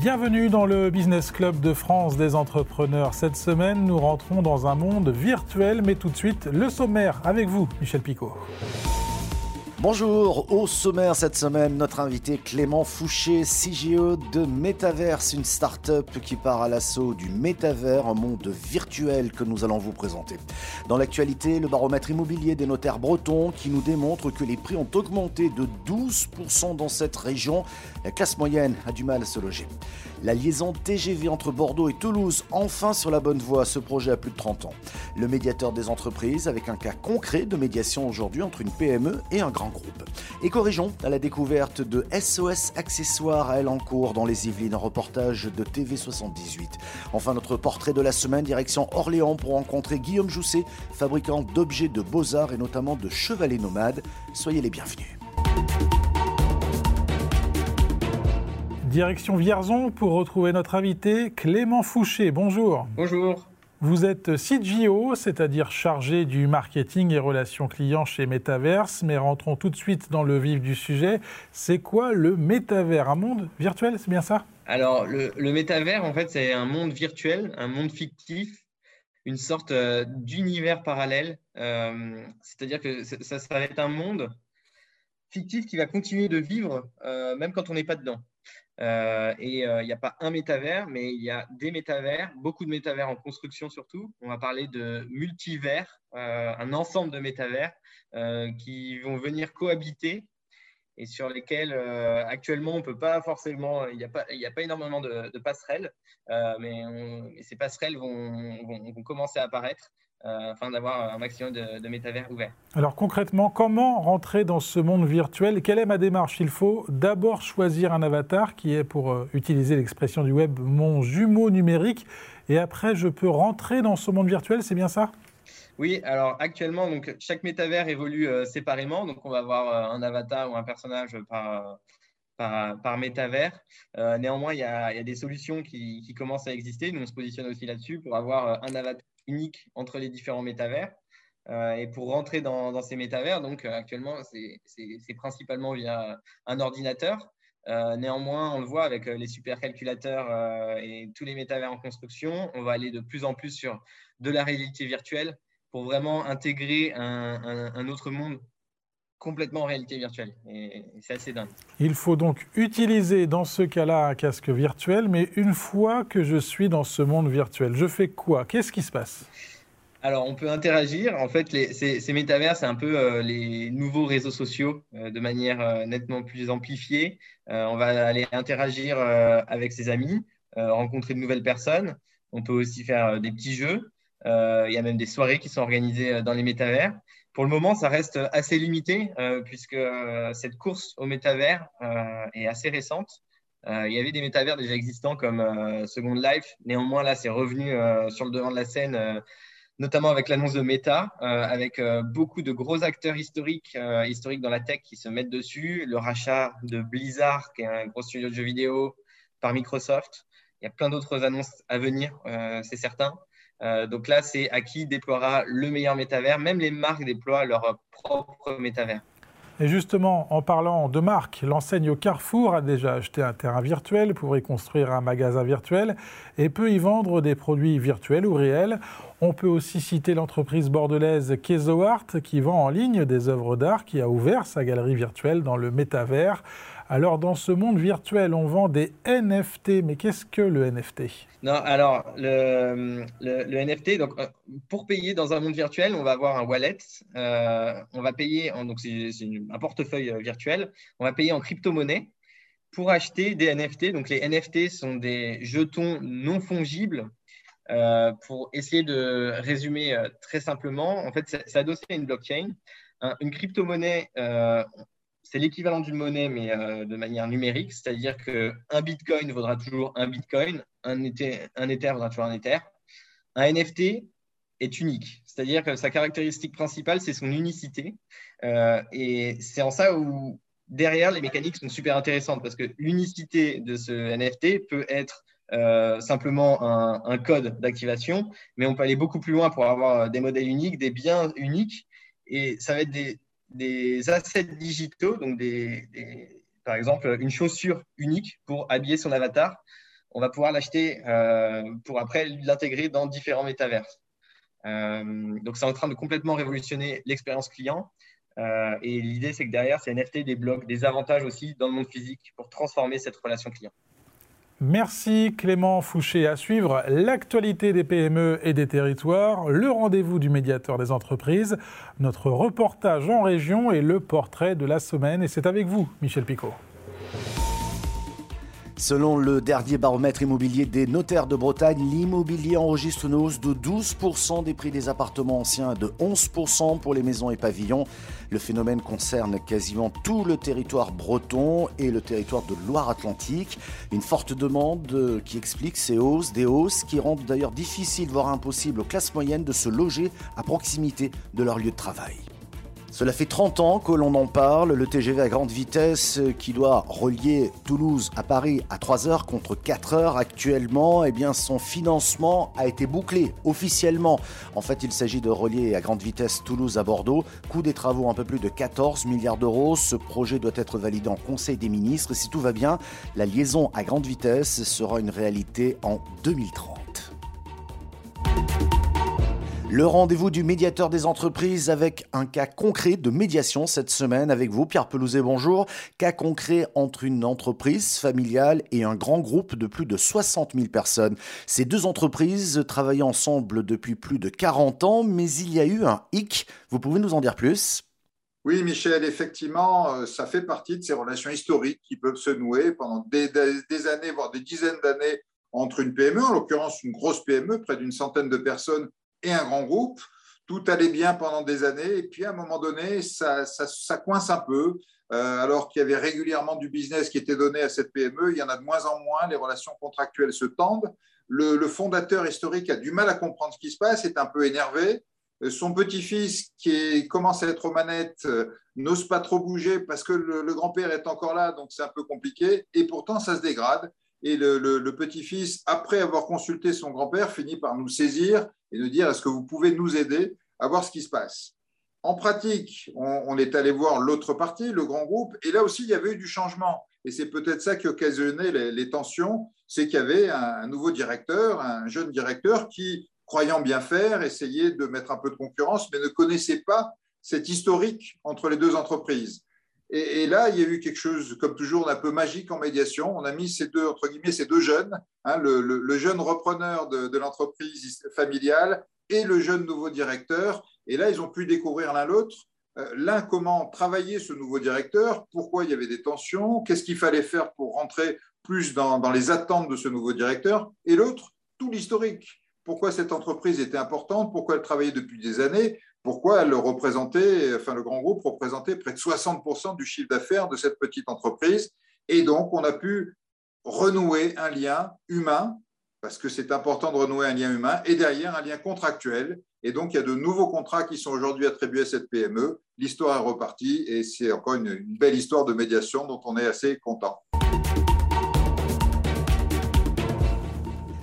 Bienvenue dans le Business Club de France des entrepreneurs. Cette semaine, nous rentrons dans un monde virtuel, mais tout de suite, le sommaire avec vous, Michel Picot. Bonjour, au sommaire cette semaine, notre invité Clément Fouché, CGO de Metaverse, une start-up qui part à l'assaut du métavers, un monde virtuel que nous allons vous présenter. Dans l'actualité, le baromètre immobilier des notaires bretons qui nous démontre que les prix ont augmenté de 12% dans cette région. La classe moyenne a du mal à se loger. La liaison TGV entre Bordeaux et Toulouse, enfin sur la bonne voie, ce projet a plus de 30 ans. Le médiateur des entreprises avec un cas concret de médiation aujourd'hui entre une PME et un grand groupe. Et corrigeons à la découverte de SOS Accessoires à Elancourt dans les Yvelines, un reportage de TV78. Enfin, notre portrait de la semaine, direction Orléans pour rencontrer Guillaume Jousset, fabricant d'objets de beaux-arts et notamment de chevalets nomades. Soyez les bienvenus. Direction Vierzon pour retrouver notre invité Clément Fouché. Bonjour. Bonjour. Vous êtes CGO, c'est-à-dire chargé du marketing et relations clients chez Metaverse, mais rentrons tout de suite dans le vif du sujet. C'est quoi le métavers? Un monde virtuel, c'est bien ça? Alors, le, le en fait, c'est un monde virtuel, un monde fictif, une sorte euh, d'univers parallèle. Euh, c'est-à-dire que ça, ça, va être un monde fictif qui va continuer de vivre, euh, même quand on n'est pas dedans. Euh, et euh, il n'y a pas un métavers, mais il y a des métavers, beaucoup de métavers en construction surtout. On va parler de multivers, euh, un ensemble de métavers qui vont venir cohabiter et sur lesquels actuellement on peut pas forcément, il n'y a, pas, énormément de, passerelles, mais, ces passerelles vont, commencer à apparaître. Euh, afin d'avoir un maximum de, de, métavers ouverts. Alors concrètement, comment rentrer dans ce monde virtuel? Quelle est ma démarche? Il faut d'abord choisir un avatar qui est, pour euh, utiliser l'expression du web, mon jumeau numérique, et après je peux rentrer dans ce monde virtuel, c'est bien ça? Oui, alors actuellement, donc, chaque métavers évolue euh, séparément. Donc, on va avoir un avatar ou un personnage par, par, par métavers. néanmoins, il y, a, il y, a, des solutions qui, qui, commencent à exister. Nous, on se positionne aussi là-dessus pour avoir un avatar unique entre les différents métavers. Euh, et pour rentrer dans, ces métavers, donc euh, actuellement, c'est principalement via un ordinateur. Euh, néanmoins, on le voit avec les supercalculateurs et tous les métavers en construction, on va aller de plus en plus sur de la réalité virtuelle pour vraiment intégrer un, autre monde complètement en réalité virtuelle. Et, c'est assez dingue. Il faut donc utiliser dans ce cas-là un casque virtuel, mais une fois que je suis dans ce monde virtuel, je fais quoi? Qu'est-ce qui se passe? Alors, on peut interagir. En fait, les, ces, ces, métavers, c'est un peu euh, les nouveaux réseaux sociaux euh, de manière euh, nettement plus amplifiée. on va aller interagir avec ses amis, rencontrer de nouvelles personnes. On peut aussi faire des petits jeux. il y a même des soirées qui sont organisées dans les métavers. Pour le moment, ça reste assez limité euh, puisque euh, cette course au métavers euh, est assez récente. il y avait des métavers déjà existants comme Second Life. Néanmoins, là, c'est revenu sur le devant de la scène, notamment avec l'annonce de Meta, avec beaucoup de gros acteurs historiques, historiques dans la tech qui se mettent dessus. Le rachat de Blizzard, qui est un gros studio de jeux vidéo, par Microsoft. Il y a plein d'autres annonces à venir, c'est certain. Euh, donc là, c'est à qui déploiera le meilleur métavers. Même les marques déploient leur propre métavers. Et justement, en parlant de marque, l'enseigne Carrefour a déjà acheté un terrain virtuel pour y construire un magasin virtuel et peut y vendre des produits virtuels ou réels. On peut aussi citer l'entreprise bordelaise Kezoart qui vend en ligne des œuvres d'art qui a ouvert sa galerie virtuelle dans le métavers. Alors dans ce monde virtuel, on vend des NFT, mais qu'est-ce que le NFT Non, alors le, NFT, donc euh, pour payer dans un monde virtuel, on va avoir un wallet, euh, on va payer, en, donc c'est un portefeuille virtuel, on va payer en crypto-monnaie pour acheter des NFT. Donc les NFT sont des jetons non fongibles euh, pour essayer de résumer euh, très simplement, en fait, c'est adossé à une blockchain. une crypto-monnaie, euh, c'est l'équivalent d'une monnaie, mais de manière numérique, c'est-à-dire qu'un bitcoin vaudra toujours un bitcoin, un ether, un vaudra toujours un ether. Un NFT est unique, c'est-à-dire que sa caractéristique principale, c'est son unicité. et c'est en ça où, derrière, les mécaniques sont super intéressantes, parce que l'unicité de ce NFT peut être euh, simplement un, code d'activation, mais on peut aller beaucoup plus loin pour avoir des modèles uniques, des biens uniques, et ça va être des, assets digitaux, donc des, par exemple une chaussure unique pour habiller son avatar. on va pouvoir l'acheter pour après l'intégrer dans différents métaverses. donc, c'est en train de complètement révolutionner l'expérience client. et l'idée, c'est que derrière, ces NFT débloquent des avantages aussi dans le monde physique pour transformer cette relation client. Merci Clément Fouché. À suivre l'actualité des PME et des territoires, le rendez-vous du médiateur des entreprises, notre reportage en région et le portrait de la semaine. Et c'est avec vous, Michel Picot. Selon le dernier baromètre immobilier des notaires de Bretagne, l'immobilier enregistre une hausse de 12% des prix des appartements anciens, de 11% pour les maisons et pavillons. Le phénomène concerne quasiment tout le territoire breton et le territoire de Loire-Atlantique. Une forte demande qui explique ces hausses, des hausses qui rendent d'ailleurs difficile, voire impossible aux classes moyennes de se loger à proximité de leur lieu de travail. Cela fait 30 ans que l'on en parle, le TGV à grande vitesse qui doit relier Toulouse à Paris à 3 heures contre 4 heures actuellement, eh bien son financement a été bouclé officiellement. En fait, il s'agit de relier à grande vitesse Toulouse à Bordeaux, coût des travaux un peu plus de 14 milliards d'euros. Ce projet doit être validé en Conseil des ministres et si tout va bien, la liaison à grande vitesse sera une réalité en 2030. Le rendez-vous du médiateur des entreprises avec un cas concret de médiation cette semaine avec vous, Pierre Pelouzet, bonjour. Cas concret entre une entreprise familiale et un grand groupe de plus de 60 000 personnes. Ces deux entreprises travaillent ensemble depuis plus de 40 ans, mais il y a eu un hic. Vous pouvez nous en dire plus? Oui, Michel, effectivement, euh, ça fait partie de ces relations historiques qui peuvent se nouer pendant des, des années, voire des dizaines d'années entre une PME, en l'occurrence une grosse PME, près d'une centaine de personnes, et un grand groupe. Tout allait bien pendant des années, et puis à un moment donné, ça, coince un peu. Euh, alors qu'il y avait régulièrement du business qui était donné à cette PME, il y en a de moins en moins, les relations contractuelles se tendent. Le, fondateur historique a du mal à comprendre ce qui se passe, est un peu énervé. Euh, son petit-fils, qui commence à être aux manettes, euh, n'ose pas trop bouger parce que le grand-père est encore là, donc c'est un peu compliqué. Et pourtant, ça se dégrade. Et le, petit-fils, après avoir consulté son grand-père, finit par nous saisir et nous dire est-ce que vous pouvez nous aider à voir ce qui se passe? En pratique, on, est allé voir l'autre partie, le grand groupe, et là aussi, il y avait eu du changement. Et c'est peut-être ça qui occasionnait les, tensions, c'est qu'il y avait un, nouveau directeur, un jeune directeur qui, croyant bien faire, essayait de mettre un peu de concurrence, mais ne connaissait pas cette historique entre les deux entreprises. Et, là, il y a eu quelque chose, comme toujours, d'un peu magique en médiation. On a mis ces deux, entre guillemets, ces deux jeunes, hein, le, jeune repreneur de, l'entreprise familiale et le jeune nouveau directeur. Et là, ils ont pu découvrir l'un l'autre. Euh, l'un, comment travailler ce nouveau directeur, pourquoi il y avait des tensions, qu'est-ce qu'il fallait faire pour rentrer plus dans, dans les attentes de ce nouveau directeur. Et l'autre, tout l'historique. Pourquoi cette entreprise était importante, pourquoi elle travaillait depuis des années, pourquoi elle représentait, enfin le grand groupe représentait près de 60% du chiffre d'affaires de cette petite entreprise? Et donc, on a pu renouer un lien humain, parce que c'est important de renouer un lien humain, et derrière un lien contractuel. Et donc, il y a de nouveaux contrats qui sont aujourd'hui attribués à cette PME. L'histoire est repartie et c'est encore une, une belle histoire de médiation dont on est assez content.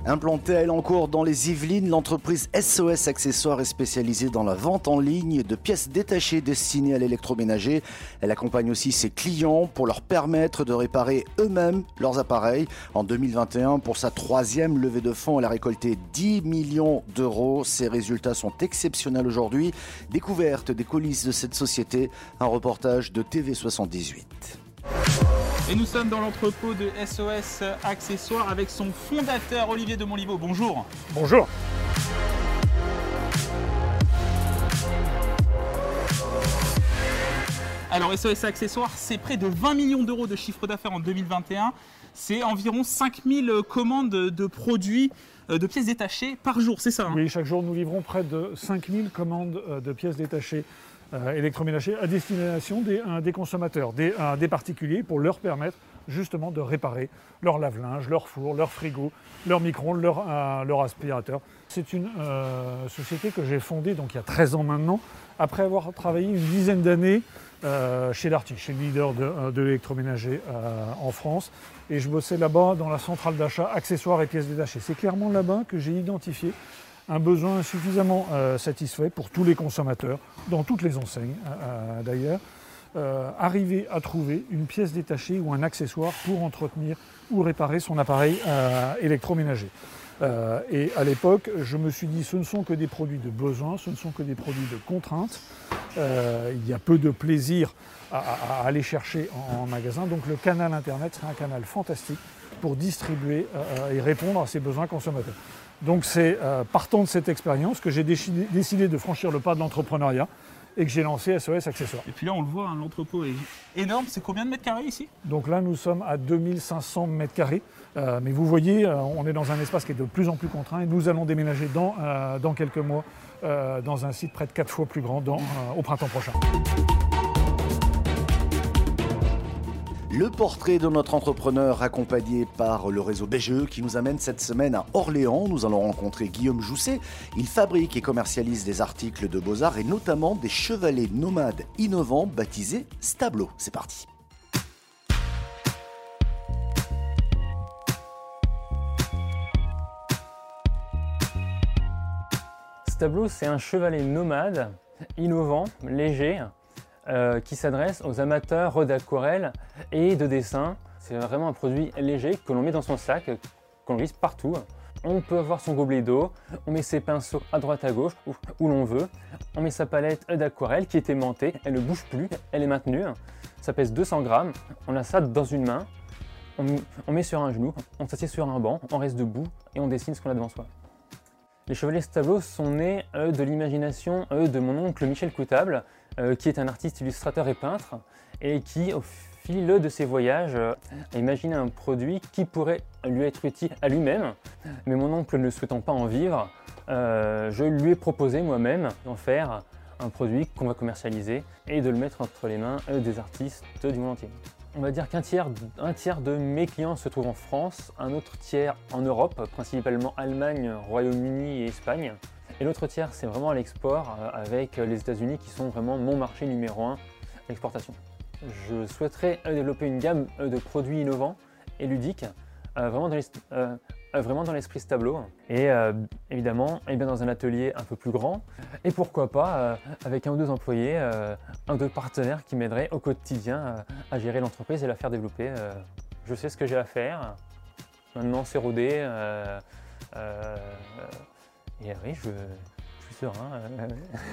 Implantée à Elancourt dans les Yvelines, l'entreprise SOS Accessoires est spécialisée dans la vente en ligne de pièces détachées destinées à l'électroménager. Elle accompagne aussi ses clients pour leur permettre de réparer eux-mêmes leurs appareils. En 2021, pour sa troisième levée de fonds, elle a récolté 10 millions d'euros. Ses résultats sont exceptionnels aujourd'hui. Découverte des coulisses de cette société, un reportage de TV78. Et nous sommes dans l'entrepôt de SOS Accessoires avec son fondateur Olivier de Montlivaud. Bonjour. Bonjour. Alors SOS Accessoires, c'est près de 20 millions d'euros de chiffre d'affaires en 2021. C'est environ 5000 commandes de produits euh, de pièces détachées par jour, c'est ça hein? Oui, chaque jour nous livrons près de 5000 commandes euh, de pièces détachées électroménager à destination des, consommateurs, des, particuliers, pour leur permettre justement de réparer leur lave-linge, leur four, leur frigo, leur micro-ondes, leur, euh, aspirateur. C'est une euh, société que j'ai fondée donc, il y a 13 ans maintenant, après avoir travaillé une dizaine d'années chez Darty, chez le leader de, de l'électroménager en France. Et je bossais là-bas dans la centrale d'achat accessoires et pièces détachées. C'est clairement là-bas que j'ai identifié un besoin suffisamment euh, satisfait pour tous les consommateurs, dans toutes les enseignes euh, euh, d'ailleurs. arriver à trouver une pièce détachée ou un accessoire pour entretenir ou réparer son appareil électroménager. Et à l'époque, je me suis dit, ce ne sont que des produits de besoin, ce ne sont que des produits de contrainte. Il y a peu de plaisir à, aller chercher en, magasin. Donc le canal Internet serait un canal fantastique pour distribuer et répondre à ces besoins consommateurs. Donc c'est partant de cette expérience que j'ai décidé de franchir le pas de l'entrepreneuriat et que j'ai lancé SOS Accessoires. Et puis là, on le voit, hein, l'entrepôt est énorme. C'est combien de mètres carrés ici? Donc là, nous sommes à 2500 mètres carrés. Euh, mais vous voyez, euh, on est dans un espace qui est de plus en plus contraint et nous allons déménager dans, euh, dans quelques mois dans un site près de 4 fois plus grand au printemps prochain. Le portrait de notre entrepreneur accompagné par le réseau BGE qui nous amène cette semaine à Orléans. Nous allons rencontrer Guillaume Jousset. Il fabrique et commercialise des articles de beaux-arts et notamment des chevalets nomades innovants baptisés Stablo. C'est parti. Stablo, c'est un chevalet nomade, innovant, léger, euh, qui s'adresse aux amateurs d'aquarelle et de dessin. C'est vraiment un produit léger que l'on met dans son sac, qu'on glisse partout. On peut avoir son gobelet d'eau, on met ses pinceaux à droite à gauche, où, l'on veut. On met sa palette d'aquarelle qui est aimantée, elle ne bouge plus, elle est maintenue. Ça pèse 200 grammes, on a ça dans une main, on, met sur un genou, on s'assied sur un banc, on reste debout et on dessine ce qu'on a devant soi. Les Chevaliers Tableau sont nés de l'imagination de mon oncle Michel Coutable, euh, qui est un artiste illustrateur et peintre, et qui, au fil de ses voyages, euh, a imaginé un produit qui pourrait lui être utile à lui-même. Mais mon oncle ne souhaitant pas en vivre, euh, je lui ai proposé moi-même d'en faire un produit qu'on va commercialiser et de le mettre entre les mains des artistes du monde entier. On va dire qu'un tiers, tiers de mes clients se trouvent en France, un autre tiers en Europe, principalement Allemagne, Royaume-Uni et Espagne. Et l'autre tiers, c'est vraiment l'export euh, avec les États-Unis qui sont vraiment mon marché numéro un l'exportation. Je souhaiterais euh, développer une gamme euh, de produits innovants et ludiques, vraiment dans l'esprit ce tableau. Et évidemment, eh bien dans un atelier un peu plus grand. Et pourquoi pas avec un ou deux employés, un ou deux partenaires qui m'aideraient au quotidien à gérer l'entreprise et la faire développer. je sais ce que j'ai à faire. Maintenant, c'est rodé. Et oui, je, suis serein.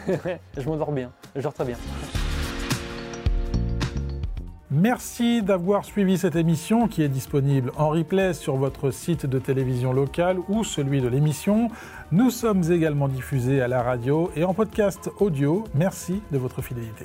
je m'endors bien, je dors très bien. Merci d'avoir suivi cette émission qui est disponible en replay sur votre site de télévision locale ou celui de l'émission. Nous sommes également diffusés à la radio et en podcast audio. Merci de votre fidélité.